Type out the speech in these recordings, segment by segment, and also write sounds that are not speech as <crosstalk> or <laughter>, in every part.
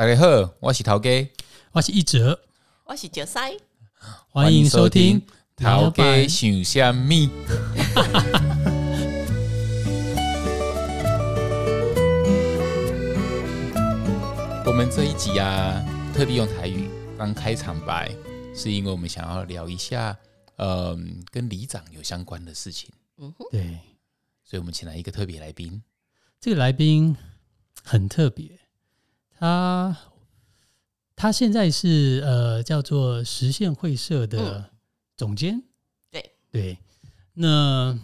大家好，我是陶哥，我是一哲，我是九塞，欢迎收听陶哥想虾米。<laughs> 我们这一集啊，特地用台语当开场白，是因为我们想要聊一下，嗯、跟里长有相关的事情，嗯哼，对，所以我们请来一个特别来宾。这个来宾很特别，他他现在是呃叫做实现会社的总监，对。对，那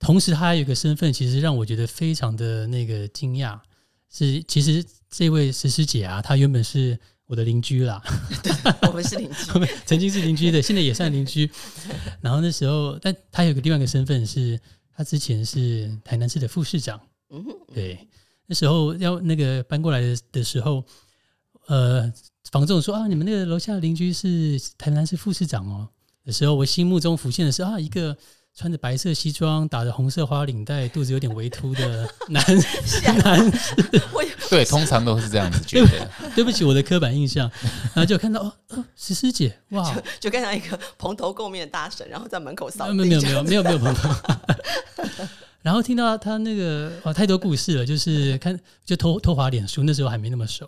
同时他还有一个身份，其实让我觉得非常的那个惊讶，是其实这位石师姐啊，她原本是我的邻居啦，我们是邻居，我 <laughs> 们曾经是邻居的，现在也算邻居。然后那时候，但他有个另外一个身份是，他之前是台南市的副市长。嗯哼，对，那时候要那个搬过来的的时候，呃，房仲说啊，你们那个楼下的邻居是台南市副市长哦。的时候，我心目中浮现的是啊，一个穿着白色西装、打着红色花领带、肚子有点微凸的 <laughs> 男男我对，通常都是这样子觉得。对不起，我的刻板印象。然后就看到哦，哦，石师姐，哇，就看到一个蓬头垢面的大婶，然后在门口扫地，没有没有没有没有没有朋友。然后听到他那个哦，太多故事了，就是看就偷偷滑脸书，那时候还没那么熟，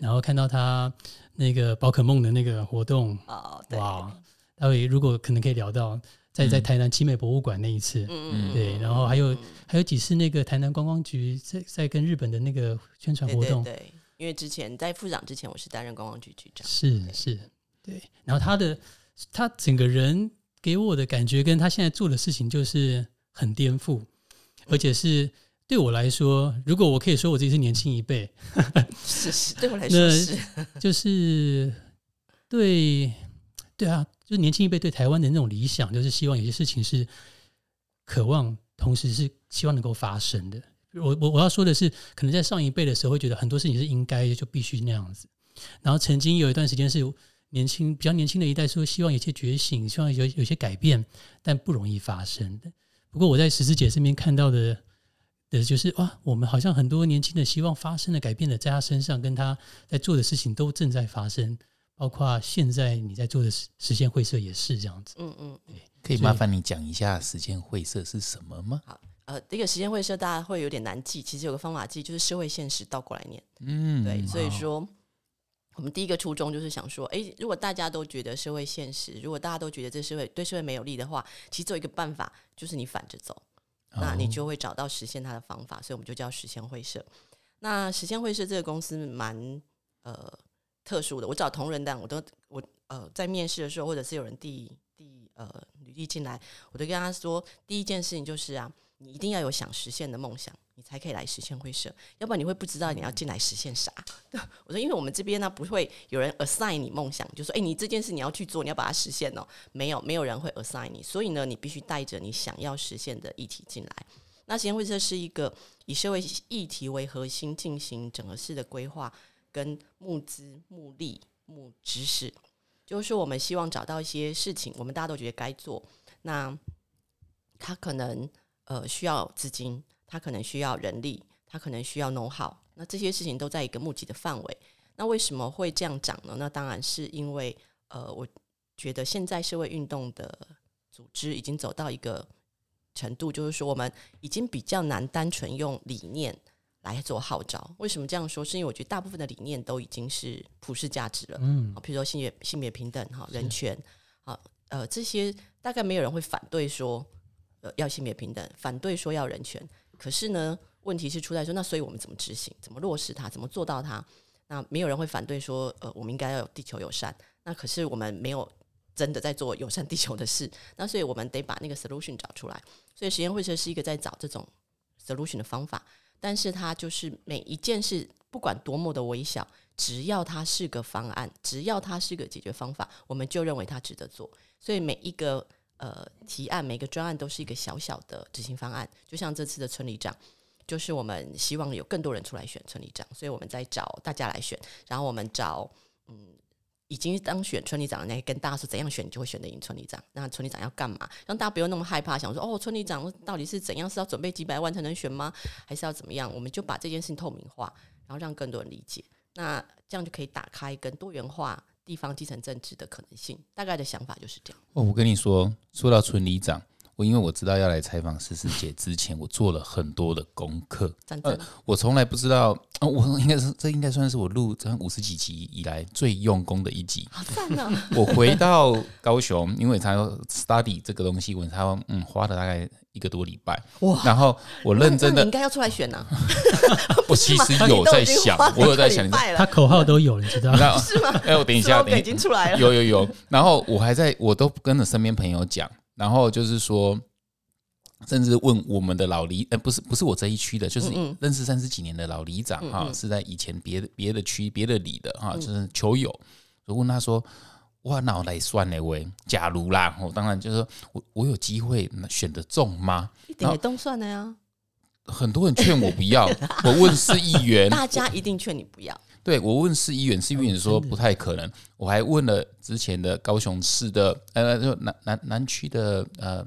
然后看到他那个宝可梦的那个活动，哦，对，哇，待会如果可能可以聊到在在台南奇美博物馆那一次，嗯对，然后还有还有几次那个台南观光局在在跟日本的那个宣传活动，对对，因为之前在副长之前，我是担任观光局局长，是是，对。然后他的他整个人给我的感觉，跟他现在做的事情就是很颠覆，而且是对我来说，如果我可以说我自己是年轻一辈，<laughs> <laughs> 是是，对我来说那是，就是对对啊，就是年轻一辈对台湾的那种理想，就是希望有些事情是渴望，同时是希望能够发生的。我我我要说的是，可能在上一辈的时候会觉得很多事情是应该就必须那样子，然后曾经有一段时间是年轻比较年轻的一代说希望有些觉醒，希望有有些改变，但不容易发生的。不过我在十字姐身边看到的的就是哇，我们好像很多年轻的希望发生的改变的，在他身上跟他在做的事情都正在发生，包括现在你在做的实实现会社也是这样子。嗯嗯。可以麻烦你讲一下时间会社是什么吗？好呃，这个时间会社大家会有点难记，其实有个方法记，就是社会现实倒过来念。嗯，对，所以好说我们第一个初衷就是想说，诶，如果大家都觉得社会现实，如果大家都觉得这社会对社会没有利的话，其实只有一个办法，就是你反着走，那你哦就会找到实现它的方法。所以我们就叫实现会社。那实现会社这个公司蛮呃特殊的，我找同仁档，我都我呃在面试的时候，或者是有人递递呃履历进来，我都跟他说，第一件事情就是啊，你一定要有想实现的梦想，你才可以来实现会社，要不然你会不知道你要进来实现啥。<laughs> 我说，因为我们这边呢不会有人 assign 你梦想，就说，哎、你这件事你要去做，你要把它实现哦。没有，没有人会 assign 你，所以呢，你必须带着你想要实现的议题进来。那实验会社是一个以社会议题为核心进行整合式的规划跟募资、募力、募知识，就是说我们希望找到一些事情，我们大家都觉得该做，那他可能呃需要资金，他可能需要人力，他可能需要 know how，那这些事情都在一个募集的范围。那为什么会这样讲呢？那当然是因为呃，我觉得现在社会运动的组织已经走到一个程度，就是说我们已经比较难单纯用理念来做号召。为什么这样说？是因为我觉得大部分的理念都已经是普世价值了。嗯啊，比如说性别性别平等哈，人权好，呃，这些大概没有人会反对说呃要性别平等，反对说要人权。可是呢，问题是出在说，那所以我们怎么执行，怎么落实它，怎么做到它？那没有人会反对说，呃，我们应该要有地球友善。那可是我们没有真的在做友善地球的事，那所以我们得把那个 solution 找出来。所以实验会社是一个在找这种 solution 的方法，但是它就是每一件事，不管多么的微小，只要它是个方案，只要它是个解决方法，我们就认为它值得做。所以每一个呃提案，每个专案都是一个小小的执行方案。就像这次的村里长，就是我们希望有更多人出来选村里长，所以我们在找大家来选，然后我们找嗯。已经当选村里长的那跟大家说怎样选，你就会选得赢村里长。那村里长要干嘛？让大家不用那么害怕，想说哦，村里长到底是怎样？是要准备几百万才能选吗？还是要怎么样？我们就把这件事情透明化，然后让更多人理解。那这样就可以打开跟多元化地方基层政治的可能性。大概的想法就是这样。哦，我跟你说，说到村里长，我因为我知道要来采访思思姐之前，我做了很多的功课。赞赞，我从来不知道，哦，我应该是这应该算是我录这五十几集以来最用功的一集。好赞啊！我回到高雄，因为他要 study 这个东西，我他嗯花了大概一个多礼拜。哇，然后我认真的你应，该要出来选呐、<laughs> 我其实有在想，我有在想，他口号都有，你知道吗？<laughs> 哎，我等一下等一已经出来了。有有有，然后我还在，我都跟着身边朋友讲，然后就是说，甚至问我们的老里，呃，不是不是我这一区的，就是认识三十几年的老里长哈、是在以前别的别的区别的里的哈、就是球友，我问他说。哇，那我来算了喂，假如啦，我当然就是说我我有机会选得中吗？一点也都算了呀，很多人劝我不要，<laughs> 我问市议员，大家一定劝你不要。对我问市议员，市议员说不太可能。我还问了之前的高雄市的呃，就南南南区的呃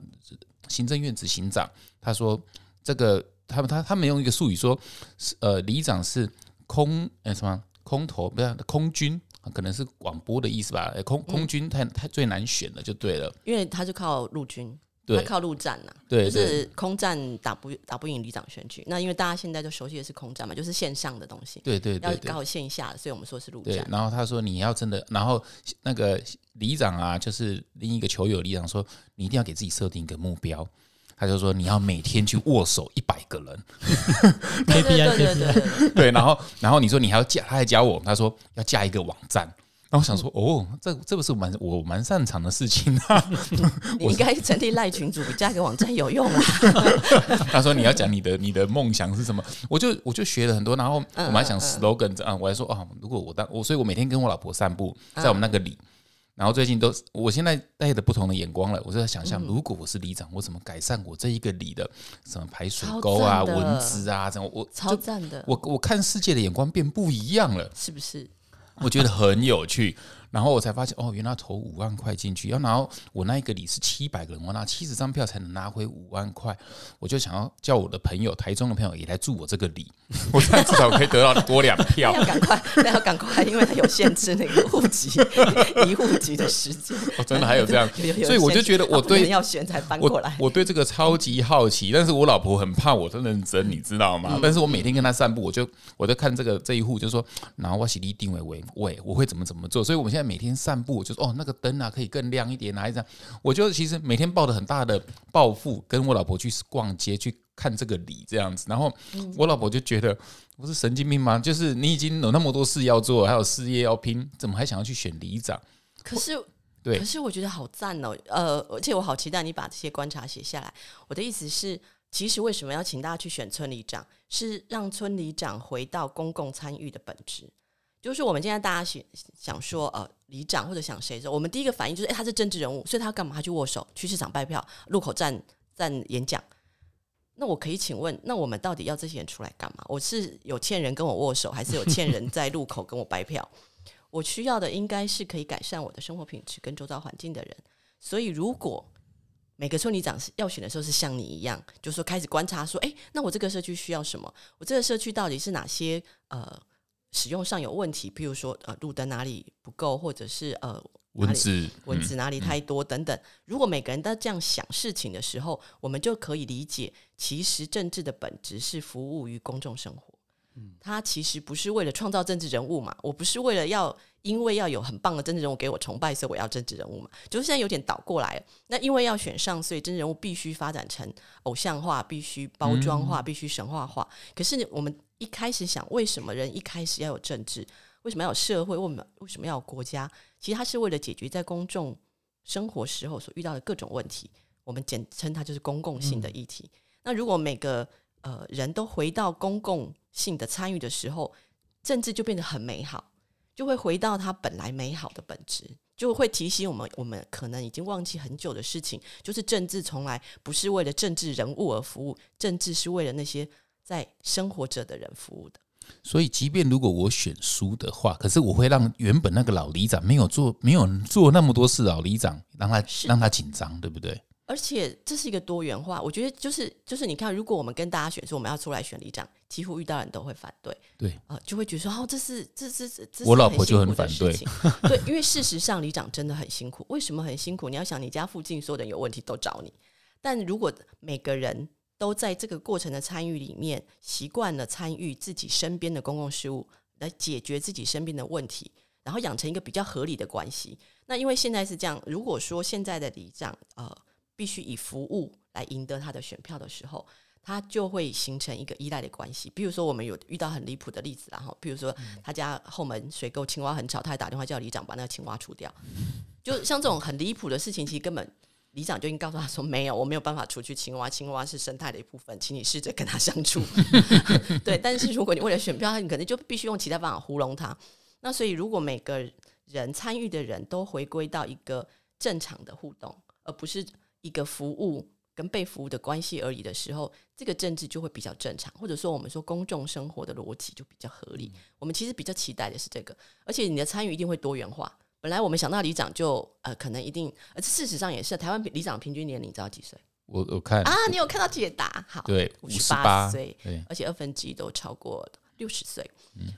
行政院执行长，他说这个他们他他们用一个术语说，是呃里长是空呃什么空投不是空军，可能是广播的意思吧？呃空空军太太最难选了，就对了。因为他就靠陆军，他靠陆战呐、就对就是空战打不打不赢里长选举。那因为大家现在都熟悉的是空战嘛，就是线上的东西，对对对对要搞好线下的，所以我们说是陆战。。然后他说你要真的，然后那个里长啊，就是另一个球友里长说，你一定要给自己设定一个目标。他就说你要每天去握手一百个人，对对 KPI 对对 <laughs> 对，然后然后你说你还要加，他还教我，他说要加一个网站。然后我想说，哦，这这不是蛮我蛮擅长的事情啊。<laughs> 你应该成立赖群主，加一个网站有用啦。<laughs> 他说你要讲你的你的梦想是什么，我就我就学了很多，然后我还想 slogan 这样，我还说啊，如果我当我，所以我每天跟我老婆散步，在我们那个里，然后最近都我现在带着不同的眼光了，我就在想嗯象，如果我是里长，我怎么改善我这一个里的什么排水沟啊、蚊子啊，这样我超就赞的，我我看世界的眼光变不一样了，是不是？我觉得很有趣。然后我才发现，哦，原来投五万块进去，要拿我那一个里是七百个人，我拿七十张票才能拿回五万块。我就想要叫我的朋友，台中的朋友也来住我这个里，<laughs> 我这样至少可以得到多两票。<laughs> 要赶快，那要赶快，因为它有限制那个户籍 <laughs> 一户籍的时间。哦，真的还有这样所以我就觉得我对要选才搬过来。我对这个超级好奇，但是我老婆很怕我的认真，你知道吗？但是我每天跟她散步，我就我在看这个这一户，就说，然后我洗力定位为喂，我会怎么怎么做。所以我们现在每天散步，就说哦，那个灯啊可以更亮一点哪一张。我就其实每天抱着很大的抱负，跟我老婆去逛街去看这个礼这样子。然后我老婆就觉得不是神经病吗？就是你已经有那么多事要做，还有事业要拼，怎么还想要去选里长？可是，对可是我觉得好赞哦，呃，而且我好期待你把这些观察写下来。我的意思是，其实为什么要请大家去选村里长，是让村里长回到公共参与的本质。就是我们现在大家想想说，呃，里长或者想谁的时候，我们第一个反应就是，哎、他是政治人物，所以他干嘛？他去握手，去市场拜票，路口站站演讲。那我可以请问，那我们到底要这些人出来干嘛？我是有欠人跟我握手，还是有欠人在路口跟我拜票？<laughs> 我需要的应该是可以改善我的生活品质跟周遭环境的人。所以，如果每个村里长是要选的时候是像你一样，就说开始观察说，哎，那我这个社区需要什么？我这个社区到底是哪些呃使用上有问题？譬如说呃路灯哪里不够，或者是呃蚊子，蚊子哪里太多等等。如果每个人都这样想事情的时候，我们就可以理解，其实政治的本质是服务于公众生活。嗯它其实不是为了创造政治人物嘛，我不是为了要因为要有很棒的政治人物给我崇拜，所以我要政治人物嘛。就是现在有点倒过来了，那因为要选上，所以政治人物必须发展成偶像化，必须包装化，必须神话化。可是我们一开始想，为什么人一开始要有政治？为什么要有社会？为什么为什么要有国家？其实它是为了解决在公众生活时候所遇到的各种问题，我们简称它就是公共性的议题。那如果每个呃人都回到公共性的参与的时候，政治就变得很美好，就会回到它本来美好的本质，就会提醒我们，我们可能已经忘记很久的事情，就是政治从来不是为了政治人物而服务，政治是为了那些在生活着的人服务的。所以，即便如果我选输的话，可是我会让原本那个老里长没有做、没有做那么多事，老里长让他让他紧张，对不对？而且这是一个多元化，我觉得就是就是你看，如果我们跟大家选说我们要出来选里长，几乎遇到人都会反对，对，呃，就会觉得说哦，这是这是这这是我老婆就很反对，<laughs> 对，因为事实上里长真的很辛苦。为什么很辛苦？你要想，你家附近所有人有问题都找你，但如果每个人都在这个过程的参与里面，习惯了参与自己身边的公共事务，来解决自己身边的问题，然后养成一个比较合理的关系。那因为现在是这样，如果说现在的里长呃必须以服务来赢得他的选票的时候，他就会形成一个依赖的关系。比如说，我们有遇到很离谱的例子然后，比如说他家后门水沟青蛙很吵，他还打电话叫里长把那个青蛙除掉。就像这种很离谱的事情，其实根本里长就已经告诉他说：“没有，我没有办法除去青蛙，青蛙是生态的一部分，请你试着跟它相处。<laughs> ”对，但是如果你为了选票，你可能就必须用其他方法糊弄他。那所以，如果每个人参与的人都回归到一个正常的互动，而不是一个服务跟被服务的关系而已的时候，这个政治就会比较正常，或者说我们说公众生活的逻辑就比较合理。我们其实比较期待的是这个，而且你的参与一定会多元化。本来我们想到里长就呃可能一定，而事实上也是台湾里长平均年龄你知道几岁我我看啊？你有看到解答？好，对五十八岁，对，而且二分之一都超过六十岁，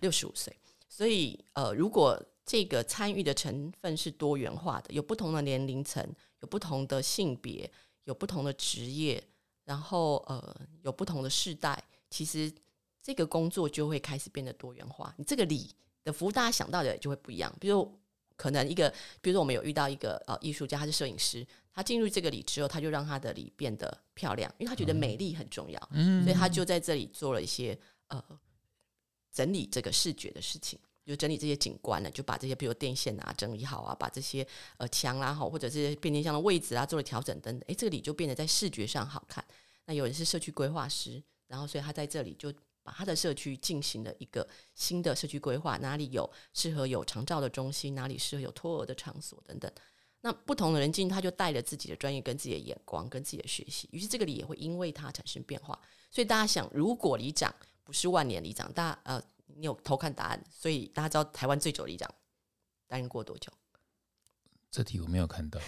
六十五岁。所以呃，如果这个参与的成分是多元化的，有不同的年龄层，有不同的性别，有不同的职业，然后呃有不同的世代，其实这个工作就会开始变得多元化。你这个里的服务，大家想到的就会不一样。比如可能一个，比如说我们有遇到一个呃艺术家，他是摄影师，他进入这个里之后，他就让他的里变得漂亮，因为他觉得美丽很重要，所以他就在这里做了一些呃整理这个视觉的事情。就整理这些景观呢，就把这些比如电线啊整理好啊，把这些呃墙啦好或者这些变电箱的位置啊做了调整等等，诶，这个里就变得在视觉上好看。那有人是社区规划师，然后所以他在这里就把他的社区进行了一个新的社区规划，哪里有适合有长照的中心，哪里适合有托儿的场所等等。那不同的人进，他就带着自己的专业、跟自己的眼光、跟自己的学习，于是这个里也会因为他产生变化。所以大家想，如果里长不是万年里长，大家呃，你有偷看答案，所以大家知道台湾最久的里长担任过多久？这题我没有看到。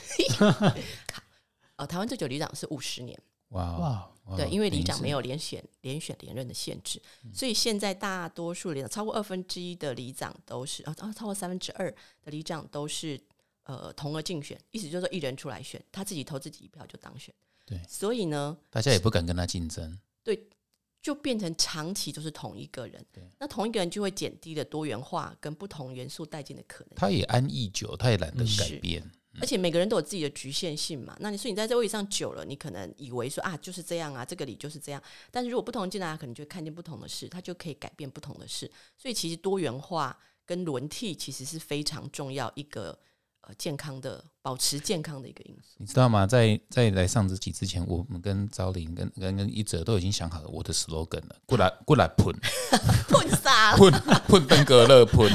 <laughs> 呃，台湾最久里长是五十年。哇，哇对，因为里长没有有连选、连选、连任的限制，所以现在大多数里长超过二分之一的里长都是啊，啊超过三分之二的里长都是呃同额竞选，意思就是说一人出来选，他自己投自己一票就当选。对所以呢，大家也不敢跟他竞争。对，就变成长期都是同一个人，那同一个人就会减低了多元化跟不同元素带进的可能。他也安逸久，他也懒得改是变。而且每个人都有自己的局限性嘛。那你说你在这位置上久了，你可能以为说啊就是这样啊，这个理就是这样。但是如果不同人进来，他可能就会看见不同的事，他就可以改变不同的事。所以其实多元化跟轮替其实是非常重要一个呃健康的保持健康的一个因素。你知道吗？在在来上这集之前，我们跟昭林、跟跟跟一哲都已经想好了我的 slogan 了。过来过来喷 <laughs> 喷啥？<laughs> 喷喷登革热喷，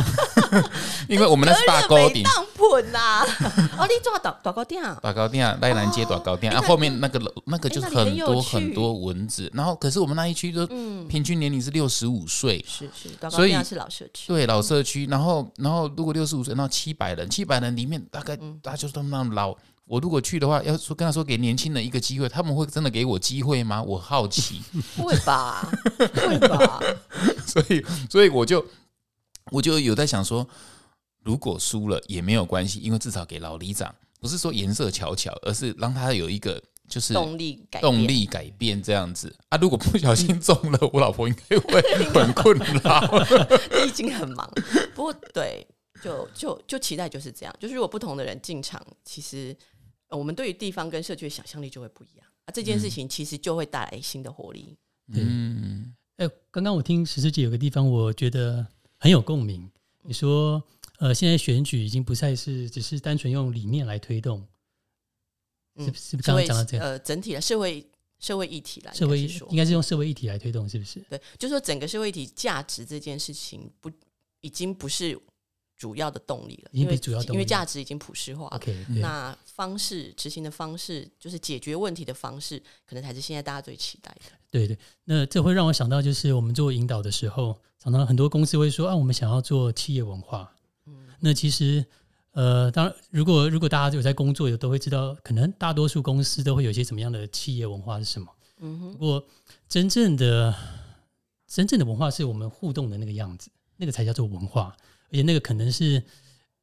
<laughs> 因为我们那是大高顶。当喷呐！哦，你做大大高店啊？大高店啊，赖兰街大高店啊，后面那个楼那个就是很多很多蚊子，然后可是我们那一区都嗯，平均年龄是六十五岁，所以店是老社区。对老社区，然后然后如果六十五岁，然后七百人，七百人里面大概嗯大家就是都那么老。我如果去的话，要说跟他说给年轻人一个机会，他们会真的给我机会吗？我好奇，<laughs> 会吧？<laughs> 会吧？所以所以我就我就有在想说，如果输了也没有关系，因为至少给老里长，不是说颜色巧巧，而是让他有一个就是动力改变动力改变这样子啊。如果不小心中了，我老婆应该会 <laughs> 很困扰。<laughs> 你已经很忙，不过对，就就就期待就是这样，就是如果不同的人进场，其实、呃我们对于地方跟社区的想象力就会不一样啊。这件事情其实就会带来新的活力。嗯，哎、刚刚我听石师姐有个地方，我觉得很有共鸣。你说，呃，现在选举已经不再是只是单纯用理念来推动，嗯是不是不是刚刚讲到这样？呃整体的社会社会议题来，社会应该是用社会议题来推动，是不是？对，就是说整个社会议题价值这件事情不已经不是主要的动力了，因为因为主要动力价值已经普世化了。OK，对那方式执行的方式，就是解决问题的方式，可能才是现在大家最期待的。对对，那这会让我想到，就是我们做引导的时候，常常很多公司会说啊，我们想要做企业文化。嗯那其实呃，当然，如果如果大家有在工作，有都会知道，可能大多数公司都会有一些什么样的企业文化是什么。嗯哼，不过，真正的真正的文化是我们互动的那个样子，那个才叫做文化，而且那个可能是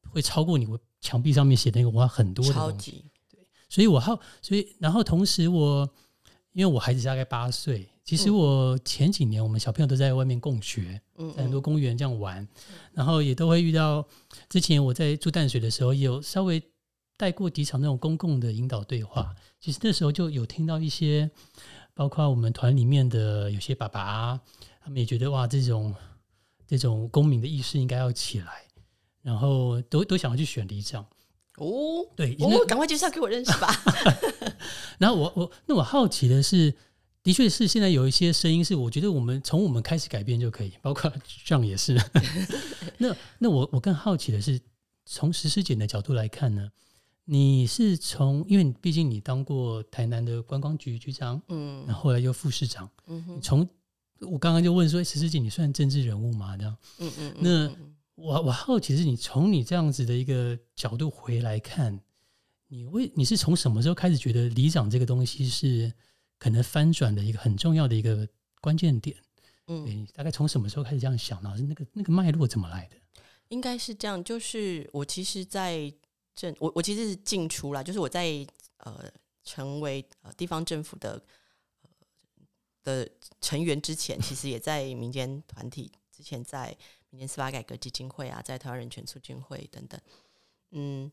会超过你墙壁上面写的那个文化很多的东西。超级，所以我好，所以然后同时我，因为我孩子大概八岁，其实我前几年我们小朋友都在外面共学，嗯在很多嗯公园这样玩，然后也都会遇到。之前我在住淡水的时候，也有稍微带过几场那种公共的引导对话。其实那时候就有听到一些，包括我们团里面的有些爸爸，他们也觉得哇，这种这种公民的意识应该要起来，然后都都想要去选里长。哦，对，那哦，赶快介绍给我认识吧。<laughs> 然后我我那我好奇的是，的确是现在有一些声音是，我觉得我们从我们开始改变就可以，<laughs> 包括这样也是。<laughs> 那那我我更好奇的是，从实施检的角度来看呢，你是从因为你毕竟你当过台南的观光局局长，嗯然后后来又副市长，嗯从我刚刚就问说，实施检你算政治人物吗？这样，嗯嗯，嗯那嗯我我好奇的是，你从你这样子的一个角度回来看，你为你是从什么时候开始觉得里长这个东西是可能翻转的一个很重要的一个关键点？嗯，你大概从什么时候开始这样想呢？是那个那个脉络怎么来的？应该是这样，就是我其实，在政我我其实是进出啦，就是我在呃成为呃地方政府的呃的成员之前，其实也在民间团体，之前在民间司法改革基金会啊，在台湾人权促进会等等，嗯，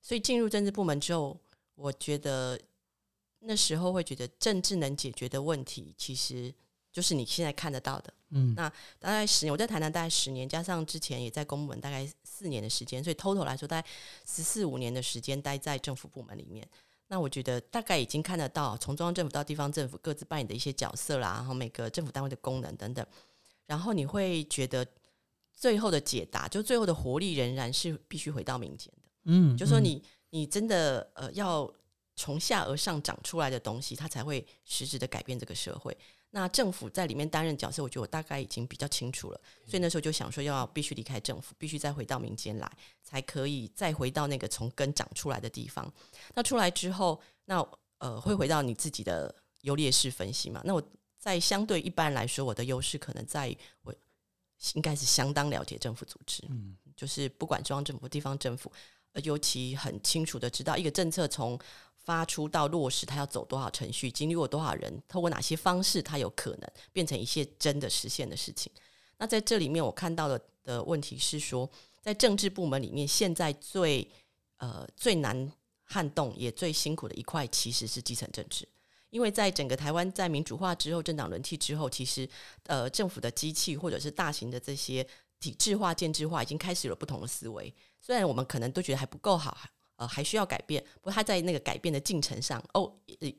所以进入政治部门之后，我觉得那时候会觉得政治能解决的问题，其实就是你现在看得到的。嗯那大概十年，我在台南大概十年，加上之前也在公部门大概四年的时间，所以 total 来说大概十四五年的时间待在政府部门里面。那我觉得大概已经看得到，从中央政府到地方政府各自扮演的一些角色啦，然后每个政府单位的功能等等，然后你会觉得最后的解答，就最后的活力仍然是必须回到民间的。嗯，嗯就说你你真的呃要从下而上长出来的东西，它才会实质的改变这个社会。那政府在里面担任角色，我觉得我大概已经比较清楚了，所以那时候就想说，要必须离开政府，必须再回到民间来，才可以再回到那个从根长出来的地方。那出来之后，那呃会回到你自己的优劣势分析嘛？那我在相对一般来说，我的优势可能在于我应该是相当了解政府组织，嗯就是不管中央政府、地方政府，呃尤其很清楚的知道一个政策从发出到落实，它要走多少程序，经历过多少人，透过哪些方式，它有可能变成一些真的实现的事情。那在这里面，我看到的的问题是说，在政治部门里面，现在最呃最难撼动也最辛苦的一块，其实是基层政治。因为在整个台湾在民主化之后、政党轮替之后，其实呃政府的机器或者是大型的这些体制化、建制化已经开始有了不同的思维。虽然我们可能都觉得还不够好，呃，还需要改变，不过他在那个改变的进程上，哦，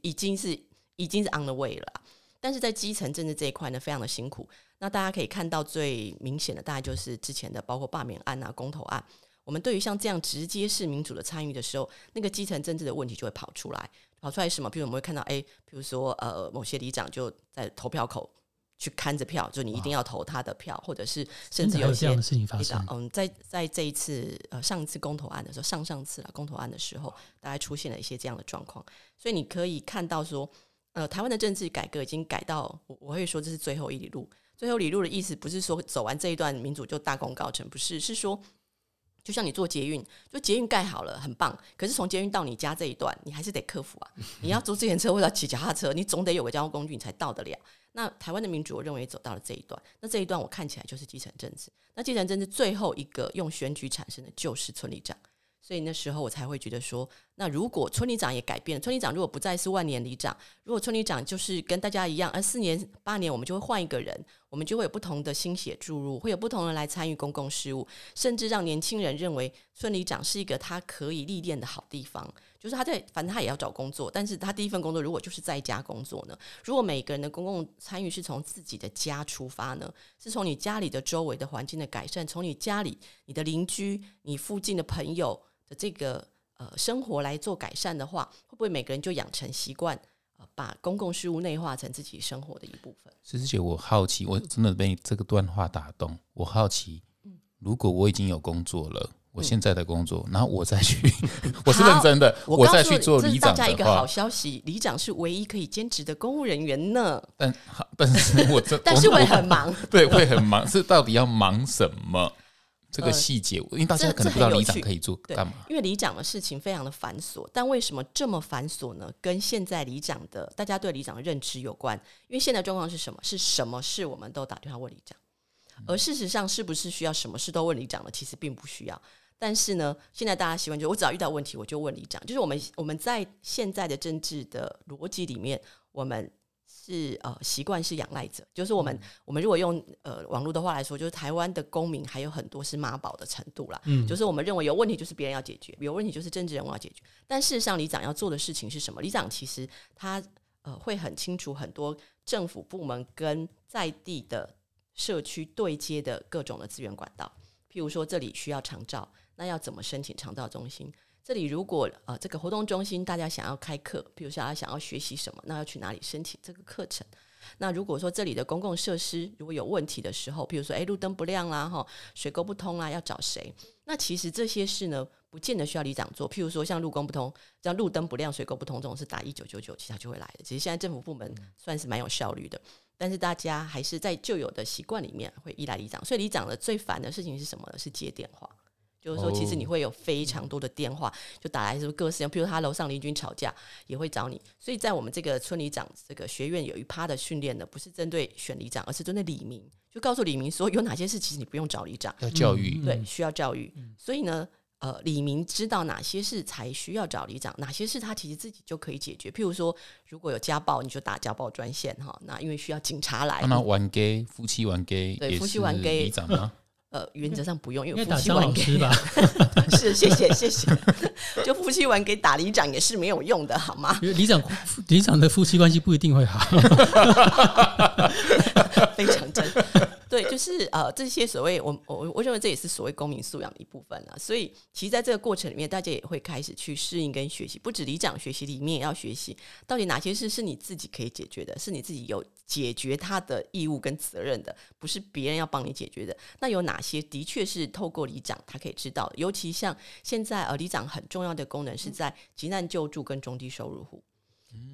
已经是已经是 on the way 了。但是在基层政治这一块呢，非常的辛苦。那大家可以看到最明显的，大概就是之前的包括罢免案啊、公投案。我们对于像这样直接式民主的参与的时候，那个基层政治的问题就会跑出来。跑出来什么？比如我们会看到，哎，比如说呃，某些里长就在投票口去看着票，就你一定要投他的票，或者是甚至有些还有这样的事情发生，，嗯，在在这一次呃上一次公投案的时候，上上次了公投案的时候，大概出现了一些这样的状况，所以你可以看到说，呃，台湾的政治改革已经改到我我会说这是最后一里路。最后一里路的意思不是说走完这一段民主就大功告成，不是，是说就像你做捷运，就捷运盖好了很棒，可是从捷运到你家这一段，你还是得克服啊。你要坐自行车或者骑脚踏车，你总得有个交通工具，你才到得了。那台湾的民主，我认为走到了这一段。那这一段我看起来就是基层政治。那基层政治最后一个用选举产生的就是村里长，所以那时候我才会觉得说，那如果村里长也改变，村里长如果不再是万年里长，如果村里长就是跟大家一样，而四年八年我们就会换一个人，我们就会有不同的心血注入，会有不同人来参与公共事务，甚至让年轻人认为村里长是一个他可以历练的好地方。就是他在，反正他也要找工作，但是他第一份工作如果就是在家工作呢？如果每个人的公共参与是从自己的家出发呢？是从你家里的周围的环境的改善，从你家里、你的邻居、你附近的朋友的这个呃生活来做改善的话，会不会每个人就养成习惯，呃，把公共事务内化成自己生活的一部分？思思姐，我好奇，我真的被这个段话打动。我好奇，如果我已经有工作了，我我现在的工作，然后我再去，<laughs> 我是认真的，我再去做里长的话，大家一个好消息，里长是唯一可以兼职的公务人员呢。但但是我这 <laughs> 但是会很忙，<laughs> 对，会很忙。是到底要忙什么？这个细节，因为大家可能不知道里长可以做干嘛。因为里长的事情非常的繁琐，但为什么这么繁琐呢？跟现在里长的大家对里长的认知有关。因为现在状况是什么？是什么事我们都打电话问里长，而事实上是不是需要什么事都问里长的？其实并不需要。但是呢，现在大家习惯就我只要遇到问题我就问里长，就是我们我们在现在的政治的逻辑里面，我们。是呃，习惯是仰赖者，就是我们我们如果用呃网络的话来说，就是台湾的公民还有很多是妈宝的程度啦。嗯，就是我们认为有问题就是别人要解决，有问题就是政治人物要解决。但事实上，里长要做的事情是什么？里长其实他呃会很清楚很多政府部门跟在地的社区对接的各种的资源管道，譬如说这里需要长照，那要怎么申请长照中心？这里如果呃这个活动中心大家想要开课，比如说他想要学习什么，那要去哪里申请这个课程？那如果说这里的公共设施如果有问题的时候，比如说诶路灯不亮啦哈，水沟不通啦，要找谁？那其实这些事呢，不见得需要里长做。譬如说像路工不通，像路灯不亮、水沟不通这种是打一九九九，其他就会来的。其实现在政府部门算是蛮有效率的，但是大家还是在旧有的习惯里面会依赖里长，所以里长的最烦的事情是什么呢？是接电话。就是说，其实你会有非常多的电话，就打来是不是各式样，比如他楼上邻居吵架也会找你。所以在我们这个村里长这个学院有一趴的训练呢，不是针对选里长，而是针对李明，就告诉李明说有哪些事其实你不用找里长，要教育，对，需要教育。所以呢，呃，李明知道哪些事才需要找里长，哪些事他其实自己就可以解决。譬如说，如果有家暴，你就打家暴专线哈。那因为需要警察来，那玩 gay 夫妻玩 gay，对，夫妻玩 gay 里长吗？<laughs> 呃，原则上不用，因为夫妻玩给吧，<laughs> 是谢谢谢谢，就夫妻玩给打里长也是没有用的，好吗？因为里长里长的夫妻关系不一定会好，<laughs> 非常真。对，就是呃，这些所谓我我我认为这也是所谓公民素养的一部分了。所以，其实在这个过程里面，大家也会开始去适应跟学习。不止里长学习，里面也要学习，到底哪些事是你自己可以解决的，是你自己有解决他的义务跟责任的，不是别人要帮你解决的。那有哪些的确是透过里长他可以知道的？尤其像现在呃，里长很重要的功能是在急难救助跟中低收入户。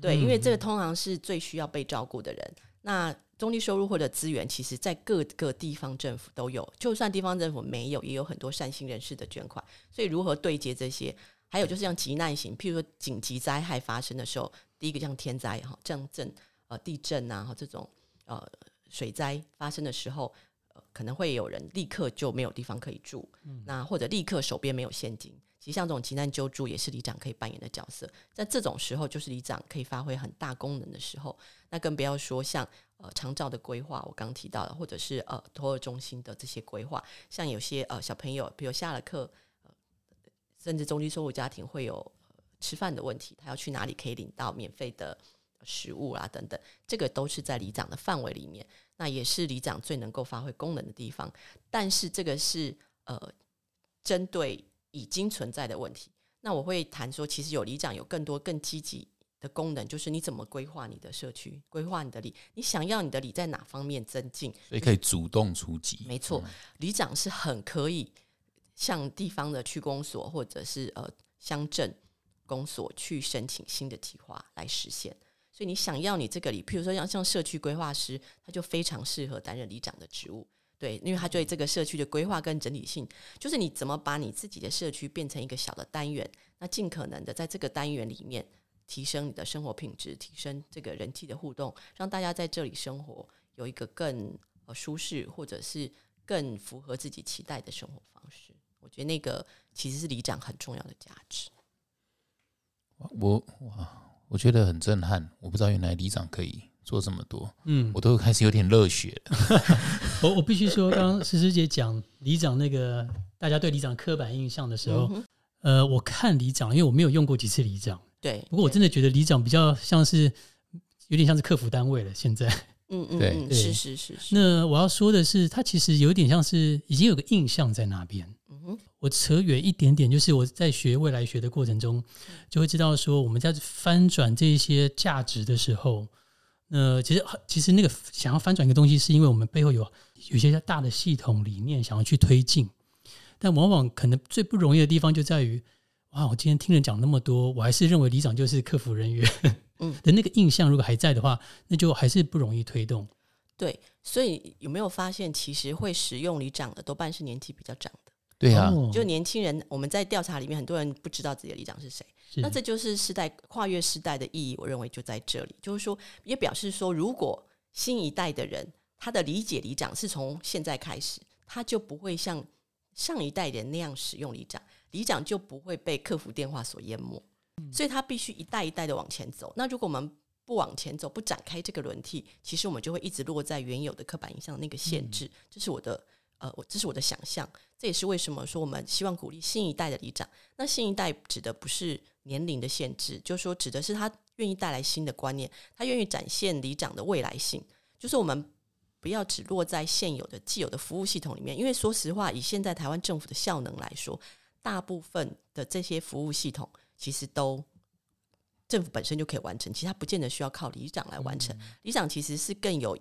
对，因为这个通常是最需要被照顾的人。那中低收入或者资源，其实在各个地方政府都有，就算地方政府没有，也有很多善心人士的捐款。所以如何对接这些？还有就是像急难型，譬如说紧急灾害发生的时候，第一个像天灾哈，降震呃地震啊，这种呃水灾发生的时候，可能会有人立刻就没有地方可以住，那或者立刻手边没有现金。其实像这种急难救助，也是里长可以扮演的角色。在这种时候，就是里长可以发挥很大功能的时候。那更不要说像呃长照的规划，我刚提到的，或者是呃托儿中心的这些规划。像有些呃小朋友，比如下了课，呃甚至中低收入家庭会有吃饭的问题，他要去哪里可以领到免费的食物啊等等，这个都是在里长的范围里面。那也是里长最能够发挥功能的地方。但是这个是呃针对。已经存在的问题，那我会谈说，其实有里长有更多更积极的功能，就是你怎么规划你的社区，规划你的里，你想要你的里在哪方面增进，所以可以主动出击。没错，里长是很可以向地方的区公所或者是呃乡镇公所去申请新的计划来实现。所以你想要你这个里，譬如说像像社区规划师，他就非常适合担任里长的职务。对，因为他对这个社区的规划跟整体性，就是你怎么把你自己的社区变成一个小的单元，那尽可能的在这个单元里面提升你的生活品质，提升这个人际的互动，让大家在这里生活有一个更呃舒适或者是更符合自己期待的生活方式。我觉得那个其实是里长很重要的价值。我哇，我觉得很震撼，我不知道原来里长可以。做这么多，嗯，我都开始有点热血了。<laughs> 我我必须说，刚刚诗诗姐讲里长那个大家对里长刻板印象的时候，呃，我看里长，因为我没有用过几次里长，对，不过我真的觉得里长比较像是有点像是客服单位了。现在，嗯嗯，对，是是是。那我要说的是，他其实有点像是已经有个印象在那边。嗯哼，我扯远一点点，就是我在学未来学的过程中，就会知道说，我们在翻转这些价值的时候。呃，其实其实那个想要翻转一个东西，是因为我们背后有有些大的系统理念想要去推进。但往往可能最不容易的地方就在于，哇，我今天听人讲那么多，我还是认为里长就是客服人员，嗯 <laughs> 的那个印象如果还在的话，那就还是不容易推动。对，所以有没有发现，其实会使用里长的多半是年纪比较长的，对啊，哦就年轻人。我们在调查里面，很多人不知道自己的里长是谁。是那这就是时代跨越时代的意义，我认为就在这里，就是说，也表示说，如果新一代的人他的理解里长是从现在开始，他就不会像上一代人那样使用里长，里长就不会被客服电话所淹没，所以他必须一代一代的往前走。那如果我们不往前走，不展开这个轮替，其实我们就会一直落在原有的刻板印象的那个限制。这是我的呃，我这是我的想象。这也是为什么说我们希望鼓励新一代的里长。那新一代指的不是年龄的限制，就是说指的是他愿意带来新的观念，他愿意展现里长的未来性。就是我们不要只落在现有的既有的服务系统里面，因为说实话，以现在台湾政府的效能来说，大部分的这些服务系统其实都政府本身就可以完成，其实它不见得需要靠里长来完成。里长其实是更有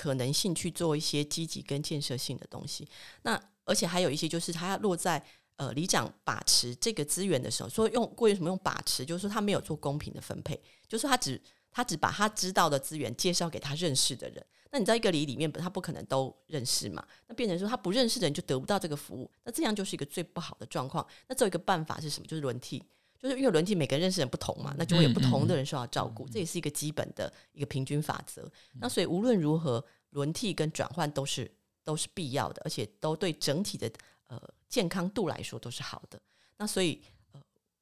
可能性去做一些积极跟建设性的东西。那而且还有一些就是它要落在呃里长把持这个资源的时候，说用过于什么用把持，就是说他没有做公平的分配，就是他只他只把他知道的资源介绍给他认识的人。那你在一个里里面，他不可能都认识嘛？那变成说他不认识的人就得不到这个服务，那这样就是一个最不好的状况。那只有一个办法是什么？就是轮替。就是因为轮替每个人认识人不同嘛，那就会有不同的人受到照顾，这也是一个基本的一个平均法则。那所以无论如何，轮替跟转换都是都是必要的，而且都对整体的呃健康度来说都是好的。那所以呃，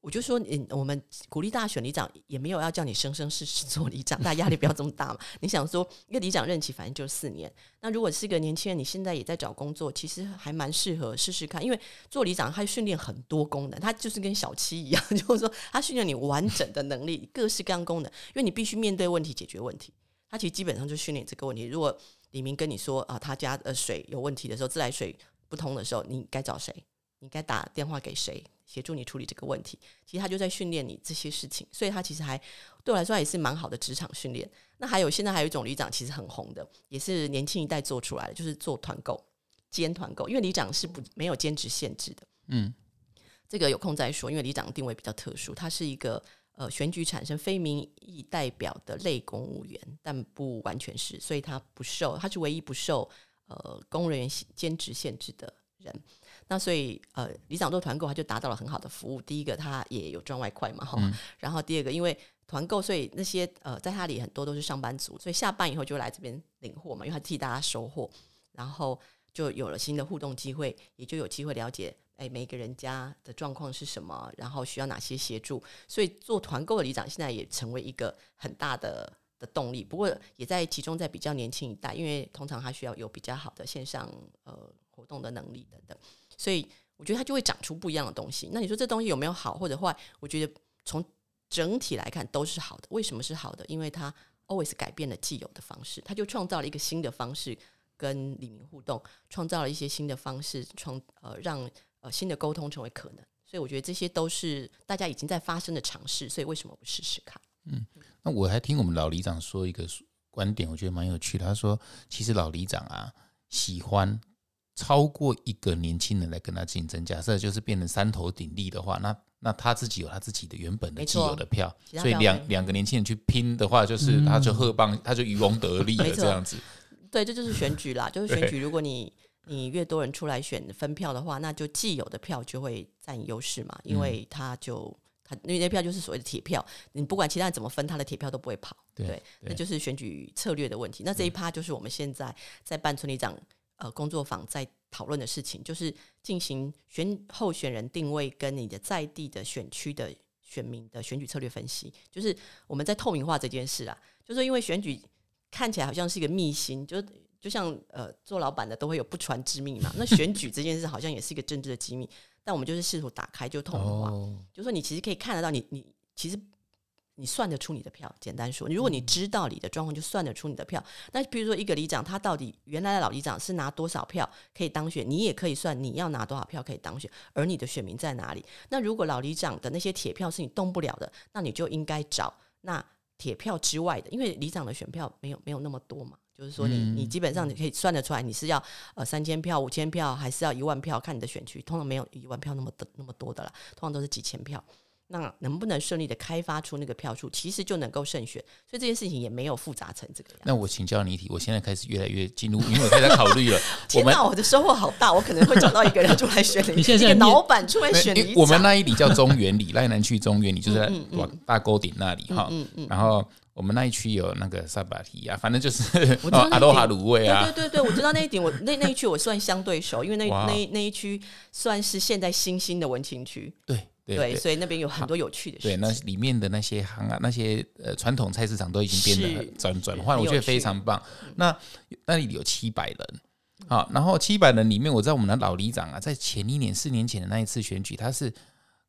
我就说，嗯，我们鼓励大家选里长，也没有要叫你生生世世做里长，大家压力不要这么大嘛。你想说，一个里长任期反正就是四年，那如果是个年轻人，你现在也在找工作，其实还蛮适合试试看，因为做里长他训练很多功能，他就是跟小七一样，<laughs> 就是说他训练你完整的能力，各式各样功能，因为你必须面对问题，解决问题。他其实基本上就训练这个问题。如果李明跟你说啊，他家的水有问题的时候，自来水不通的时候，你该找谁？你该打电话给谁协助你处理这个问题？其实他就在训练你这些事情，所以他其实还对我来说也是蛮好的职场训练。那还有现在还有一种旅长其实很红的，也是年轻一代做出来的，就是做团购、兼团购，因为旅长是不没有兼职限制的。嗯，这个有空再说，因为旅长定位比较特殊，他是一个呃选举产生非民意代表的类公务员，但不完全是，所以他不受，他是唯一不受呃公务人员兼职限制的人。那所以呃，里长做团购，他就达到了很好的服务。第一个，他也有赚外快嘛，哈、然后第二个，因为团购，所以那些呃在他里很多都是上班族，所以下班以后就来这边领货嘛，因为他替大家收货，然后就有了新的互动机会，也就有机会了解，哎，每个人家的状况是什么，然后需要哪些协助。所以做团购的里长现在也成为一个很大的的动力，不过也在集中在比较年轻一代，因为通常他需要有比较好的线上呃活动的能力等等，所以我觉得它就会长出不一样的东西。那你说这东西有没有好或者坏？我觉得从整体来看都是好的。为什么是好的？因为它 always 改变了既有的方式，它就创造了一个新的方式跟李明互动，创造了一些新的方式，创呃让呃新的沟通成为可能。所以我觉得这些都是大家已经在发生的尝试，所以为什么不试试看？嗯那我还听我们老里长说一个观点，我觉得蛮有趣的。他说，其实老里长啊喜欢超过一个年轻人来跟他竞争。假设就是变成三头鼎立的话，那那他自己有他自己的原本的既有的票，所以两两个年轻人去拼的话，就是他就鹤棒，他就渔翁得利了这样子。对，这就是选举啦，<laughs> 就是选举。如果你你越多人出来选分票的话，那就既有的票就会占优势嘛，因为他就他那些票就是所谓的铁票，你不管其他人怎么分，他的铁票都不会跑。对对，那就是选举策略的问题。那这一趴就是我们现在在办村里长呃工作坊在讨论的事情，就是进行选候选人定位跟你的在地的选区的选民的选举策略分析，就是我们在透明化这件事啊，就是因为选举看起来好像是一个秘辛，就就像呃做老板的都会有不传之秘嘛，那选举这件事好像也是一个政治的机密，但我们就是试图打开就透明化，哦，就说你其实可以看得到你，你其实你算得出你的票。简单说，如果你知道你的状况，就算得出你的票。那比如说一个里长，他到底原来的老里长是拿多少票可以当选，你也可以算你要拿多少票可以当选，而你的选民在哪里。那如果老里长的那些铁票是你动不了的，那你就应该找那铁票之外的，因为里长的选票没有没有那么多嘛。就是说你嗯你基本上你可以算得出来，你是要呃三千票、五千票，还是要一万票？看你的选区，通常没有一万票那么的那么多的啦，通常都是几千票。那能不能顺利的开发出那个票数，其实就能够胜选。所以这件事情也没有复杂成这个样。那我请教你一题，我现在开始越来越进入，因为我开始在考虑了。<laughs> 天哪，我的收获好大！我可能会找到一个人出来选 <laughs> 你现在一个老板出来选里长。因为我们那一里叫中原里，<laughs> 赖南区中原里就是往大沟顶那里哈。嗯嗯，然后我们那一区有那个萨巴提啊，反正就是阿罗哈点卤味啊对，对对对，我知道那一点，我那那一区我算相对熟，因为那那那一区算是现在新兴的文青区，对对对，对所以那边有很多有趣的事对，那里面的那些行啊，那些呃传统菜市场都已经变得转转换，我觉得非常棒。那那里有七百人。好，然后七百人里面，我知道我们的老里长啊，在前一年四年前的那一次选举，他是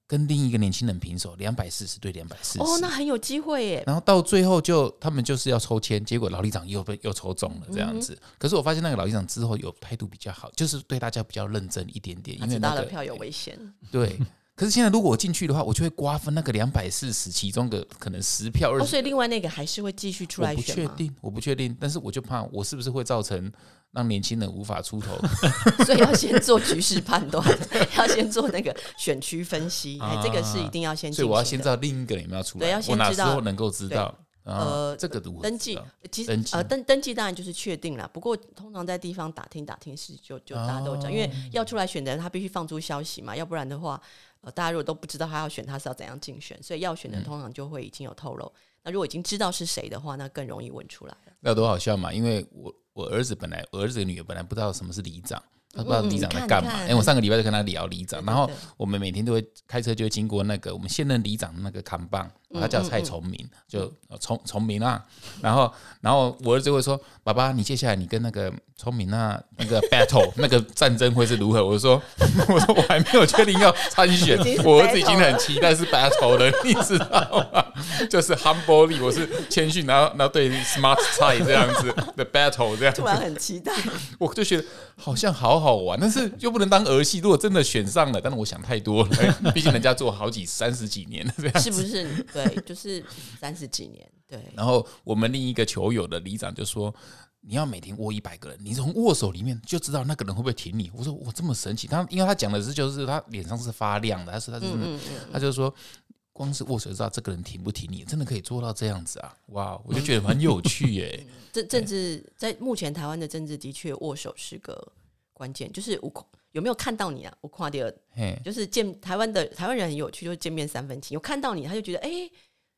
跟另一个年轻人平手，两百四十对两百四十。哦，那很有机会耶。然后到最后就他们就是要抽签，结果老里长又被又抽中了这样嗯子。可是我发现那个老里长之后有态度比较好，就是对大家比较认真一点点，因为那个知道了票有危险，对。可是现在如果我进去的话，我就会瓜分那个两百四十，其中的可能十票二哦，所以另外那个还是会继续出来选不？确定，我不确定，但是我就怕我是不是会造成让年轻人无法出头。<laughs> 所以要先做局势判断，要先做那个选区分析，哎，这个是一定要先进所以我要先知道另一个人有没有出来，对要先我哪知道时候能够知道？呃呃，这个登记，其实登呃登登记当然就是确定了。不过通常在地方打听打听是就就大家都知道，因为哦要出来选的人他必须放出消息嘛，要不然的话，呃大家如果都不知道他要选，他是要怎样竞选，所以要选的通常就会已经有透露。那如果已经知道是谁的话，那更容易问出来了。那多好笑嘛！因为我我儿子本来我儿子的女儿本来不知道什么是里长，他不知道里长在干嘛。嗯嗯你看哎，我上个礼拜就跟他聊里长，然后我们每天都会开车就会经过那个我们现任里长的那个扛棒，嗯他叫蔡崇明，就呃崇崇明啊。然后然后我儿子会说：“爸爸，你接下来你跟那个崇明啊那个 <laughs> battle 那个战争会是如何？”我说：“ <laughs> 我说我还没有确定要参选我儿子已经很期待是 battle 了，你知道吗？<laughs> 就是 humble 力，我是谦逊，然后然后对 smart 菜这样子的 battle 这样子突，然很期待，我就觉得好像好好玩，但是又不能当儿戏。如果真的选上了，但是我想太多了，毕竟人家做好几三十几年了这样。是不是？对，<laughs> 就是三十几年，对。然后我们另一个球友的里长就说：“你要每天握一百个人，你从握手里面就知道那个人会不会挺你。”我说：“我这么神奇？”他因为他讲的是就是他脸上是发亮的，他说他是真的，嗯嗯他就说。光是握手就知道这个人挺不挺你，真的可以做到这样子啊！哇，我就觉得很有趣耶。<laughs> 政政治在目前台湾的政治的确握手是个关键，就是我有没有看到你啊？我跨第二嘿，就是见台湾的台湾人很有趣，就是见面三分情。有看到你，他就觉得哎、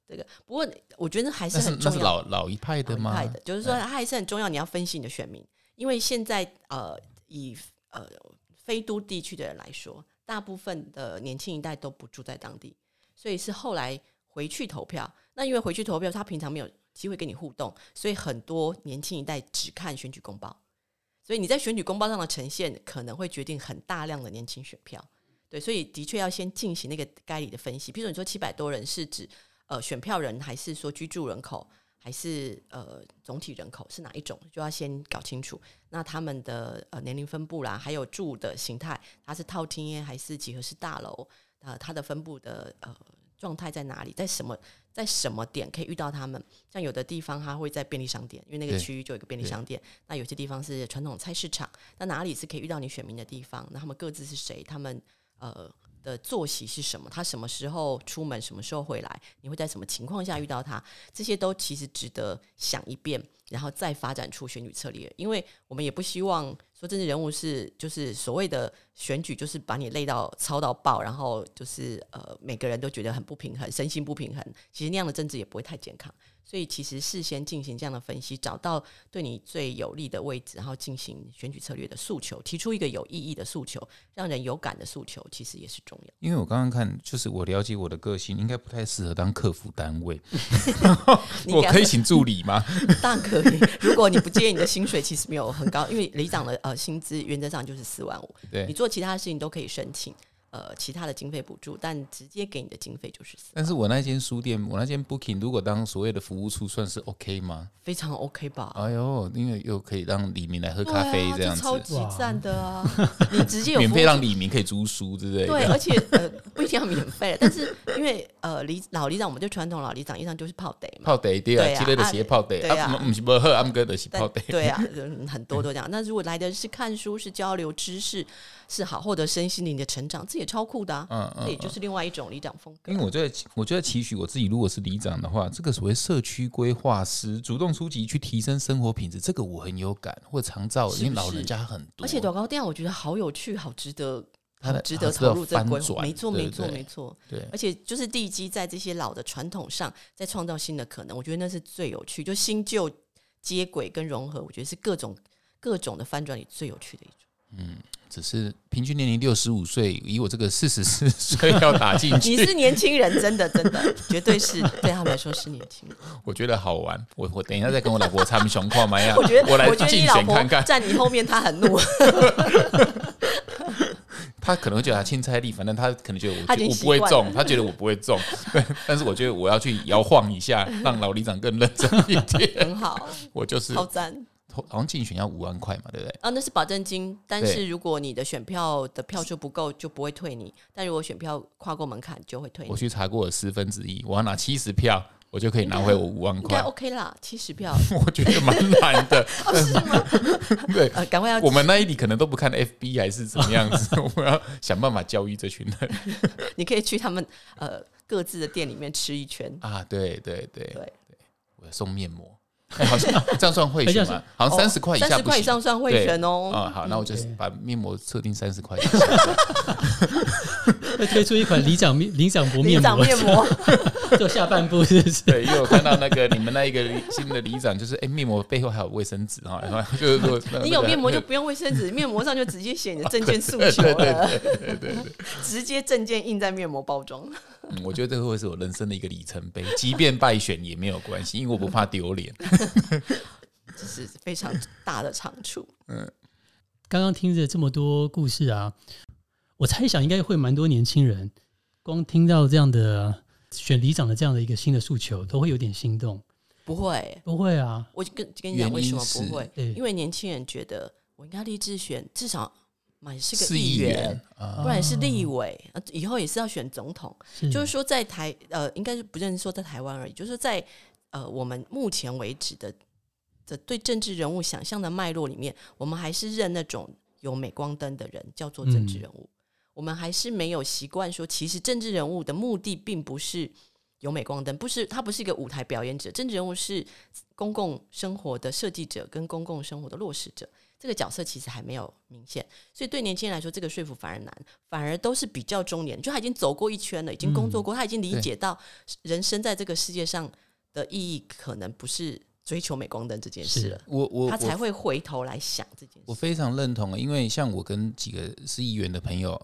这个。不过我觉得还是很重要。老老一派的吗？一派的，就是说他还是很重要，你要分析你的选民，因为现在呃以呃非都地区的人来说，大部分的年轻一代都不住在当地，所以是后来回去投票。那因为回去投票，他平常没有机会跟你互动，所以很多年轻一代只看选举公报。所以你在选举公报上的呈现，可能会决定很大量的年轻选票。对，所以的确要先进行那个该里的分析。比如，你说七百多人是指呃选票人，还是说居住人口，还是呃总体人口是哪一种，就要先搞清楚。那他们的呃年龄分布啦，还有住的形态，它是套厅还是几何式大楼？呃，它的分布的呃状态在哪里？在什么在什么点可以遇到他们？像有的地方他会在便利商店，因为那个区域就有一个便利商店。那有些地方是传统菜市场，那哪里是可以遇到你选民的地方？那他们各自是谁？他们呃的作息是什么？他什么时候出门？什么时候回来？你会在什么情况下遇到他？这些都其实值得想一遍，然后再发展出选举策略。因为我们也不希望说政治人物是就是所谓的选举，就是把你累到操到爆，然后就是呃每个人都觉得很不平衡，身心不平衡。其实那样的政治也不会太健康。所以其实事先进行这样的分析，找到对你最有利的位置，然后进行选举策略的诉求，提出一个有意义的诉求，让人有感的诉求，其实也是重要。因为我刚刚看，就是我了解我的个性，应该不太适合当客服单位。<laughs> 我可以请助理吗？<laughs> 当然可以。如果你不介意你的薪水其实没有很高，因为里长的呃薪资原则上就是四万五，对你做其他事情都可以申请。呃其他的经费补助，但直接给你的经费就是四但是我那间书店，我那间 Booking 如果当所谓的服务处，算是 OK 吗？非常 OK 吧？哎呦，因为又可以让李明来喝咖啡啊这样子，超级赞的啊！<laughs> 你直接有免费让李明可以租书之类对，对。而且呃不一定要免费，但是因为呃李老李长，我们就传统老李长，一上就是泡得嘛。泡得对啊，对啊今天的鞋泡得对啊啊，不是不喝，俺哥的是但泡得。对啊，嗯很多都这样。那如果来的是看书、是交流知识、是好获得身心灵的成长，这也超酷的啊！嗯嗯这也就是另外一种里长风格因。为我觉得，我觉得期许我自己，如果是里长的话，这个所谓社区规划师主动出击去提升生活品质，这个我很有感，或长照，因为老人家很多，而且短高店我觉得好有趣，好值得，它值得投入这个规划。没错，没错，没错。对而且就是地基在这些老的传统上，再创造新的可能，我觉得那是最有趣。就新旧接轨跟融合，我觉得是各种各种的翻转里最有趣的一种。只是平均年龄六十五岁，以我这个四十四 <laughs> 岁要打进去 <laughs> 你，是年轻人，真的真的，<laughs> 绝对是对他们来说是年轻人。我觉得好玩。我我等一下再跟我老婆参雄况嘛呀，我觉得，我来觉得竞你选看看，站你后面，他很怒。他可能会觉得他钦差力，反正他可能觉得我我不会中，他觉得我不会中，对，但是我觉得我要去摇晃一下，让老里长更认真一点。很好，我就是好赞好像竞选要五万块嘛，对不对？啊！那是保证金，但是如果你的选票的票数不够，就不会退你；但如果选票跨过门槛，就会退你我。去查过了十分之一，我要拿七十票，我就可以拿回我五万应该块。OK 啦，七十票我觉得蛮难的。<laughs> 哦，是吗？<laughs> 对，呃，赶快要我们那一里可能都不看 FB 还是怎么样子，<laughs> 我们要想办法教育这群人你可以去他们呃各自的店里面吃一圈。啊！对对对对，我要送面膜，哎，好像这样算会选吗？好像三十块以下三十块以。上算会员哦。啊，好，那我就把面膜设定三十块以下。<laughs> <laughs> 会推出一款理长面里长薄面膜，里长面膜，<laughs> 做下半部是不是？对，因为我看到那个你们那一个新的里长，就是哎，面膜背后还有卫生纸哈，然后就是说你有面膜就不用卫生纸，<laughs> 面膜上就直接写你的证件诉求了，直接证件印在面膜包装。嗯，我觉得这个会是我人生的一个里程碑，即便败选也没有关系，因为我不怕丢脸。这是非常大的长处。嗯刚刚听着这么多故事啊，我猜想应该会蛮多年轻人，光听到这样的选里长的这样的一个新的诉求，都会有点心动。不会，不会啊，我就跟跟你讲为什么不会？因为年轻人觉得我应该立志选至少嘛是个是议议员不然是立委，呃以后也是要选总统。是就是说，在台呃，应该是不认说在台湾而已，就是说在呃我们目前为止的的对政治人物想象的脉络里面，我们还是认那种有镁光灯的人叫做政治人物。我们还是没有习惯说，其实政治人物的目的并不是有镁光灯，不是他不是一个舞台表演者，政治人物是公共生活的设计者跟公共生活的落实者。这个角色其实还没有明显，所以对年轻人来说，这个说服反而难，反而都是比较中年，就他已经走过一圈了，已经工作过，他已经理解到人生在这个世界上的意义，可能不是追求镁光灯这件事了，我我我他才会回头来想这件事。我非常认同，因为像我跟几个是议员的朋友，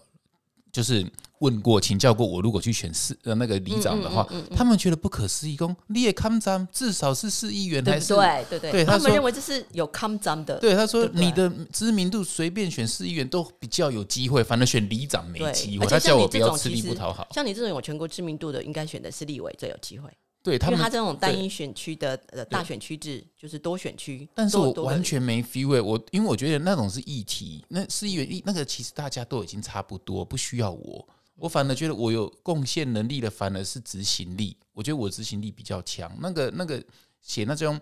就是问过、请教过我，如果去选市呃那个里长的话，嗯嗯嗯嗯他们觉得不可思议，公你也看咱至少是市议员还是？对？对对，对他他们认为这是有 come down 的，对，他说你的知名度随便选市议员都比较有机会，反正选里长没机会。他叫我不要吃力不讨好。像你这种有全国知名度的，应该选的是立委最有机会，对他们因为他这种单一选区的呃大选区制就是多选区，但是我完全没 feel 欸我因为我觉得那种是议题，那市议员议那个其实大家都已经差不多，不需要我。我反而觉得我有贡献能力的，反而是执行力。我觉得我执行力比较强。那个那个写那种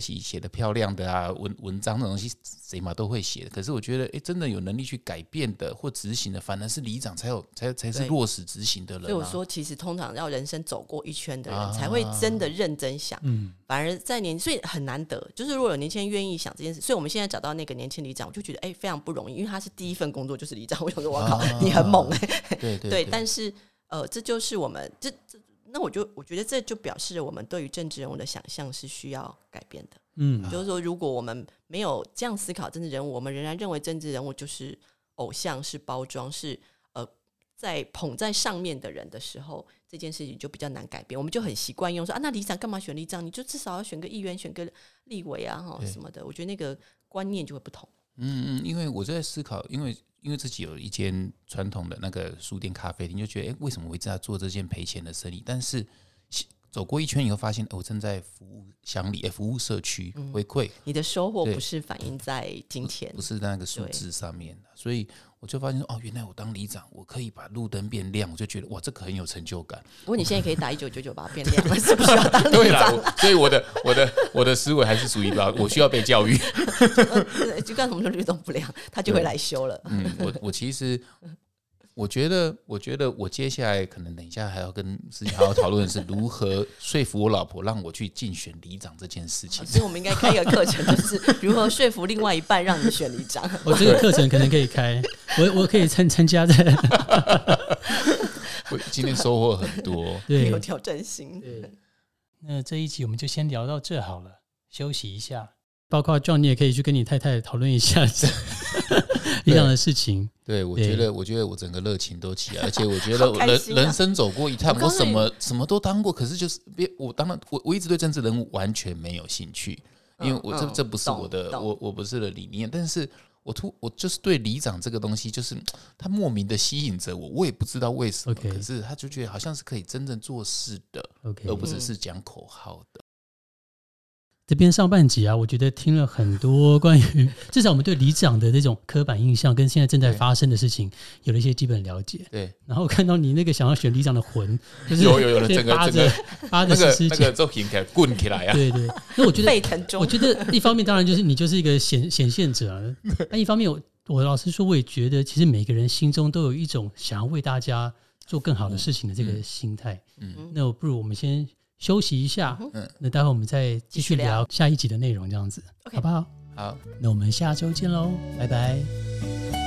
写写的漂亮的啊文文章那种东西，谁嘛都会写的。可是我觉得，哎、真的有能力去改变的或执行的，反而是里长才有才才是落实执行的人、啊。所以我说，其实通常要人生走过一圈的人，啊才会真的认真想。嗯，反而在年，所以很难得。就是如果有年轻人愿意想这件事，所以我们现在找到那个年轻里长，我就觉得哎、非常不容易，因为他是第一份工作就是里长。我想说，我靠，啊你很猛哎、对对对，但是呃，这就是我们这这，那我就我觉得这就表示了我们对于政治人物的想象是需要改变的。嗯，就是说，如果我们没有这样思考政治人物，我们仍然认为政治人物就是偶像、是包装、是呃在捧在上面的人的时候，这件事情就比较难改变。我们就很习惯用说啊，那李长干嘛选里长？你就至少要选个议员、选个立委啊，哈什么的。我觉得那个观念就会不同。嗯嗯，因为我在思考，因为因为自己有一间传统的那个书店咖啡厅，就觉得哎、诶为什么我一直在做这件赔钱的生意？但是走过一圈以后，发现、诶我正在服务乡里、诶服务社区，回馈你的收获不是反映在金钱不，是在那个数字上面的，所以我就发现说，哦，原来我当里长，我可以把路灯变亮，我就觉得哇，这个很有成就感。不过你现在可以打一九九九把它 <laughs> 变亮了，是不是要当对啦，里长？我所以我的我的我的思维还是属于比较，我需要被教育。对 <laughs> 就干什么就律动不亮，他就会来修了。嗯，我我其实我觉得，我觉得我接下来可能等一下还要跟思琪好好讨论的是如何说服我老婆让我去竞选里长这件事情。所以我们应该开一个课程，就是如何说服另外一半让你选里长。我这个课程可能可以开，我我可以参参加的 <laughs> 我今天收获很多，<laughs> 对有挑战性。对。那这一集我们就先聊到这好了，休息一下。包括 John，你也可以去跟你太太讨论一下 <laughs> 一样的事情。对我觉得，我觉得我整个热情都起来，而且我觉得我人、人生走过一趟，我什么什么都当过，可是就是别我当然我我一直对政治人物完全没有兴趣，因为我这、嗯这不是我的懂。我我不是的理念，但是我突我就是对里长这个东西，就是他莫名的吸引着我，我也不知道为什么可是他就觉得好像是可以真正做事的，OK，而不只是讲口号的。这边上半集啊，我觉得听了很多关于 <laughs> 至少我们对里长的这种刻板印象，跟现在正在对发生的事情有了一些基本了解。对，然后看到你那个想要选里长的魂，<laughs> 就是有有有了先整个扒着扒着那个十师姐，那个作品给滚起来啊！对对。那我觉得沸腾中，我觉得一方面当然就是你就是一个显显现者啊，<laughs> 那一方面我我老实说，我也觉得其实每个人心中都有一种想要为大家做更好的事情的这个心态。嗯那我不如我们先休息一下，嗯那待会我们再继续聊聊下一集的内容，这样子好不好？好。那我们下周见喽，拜拜。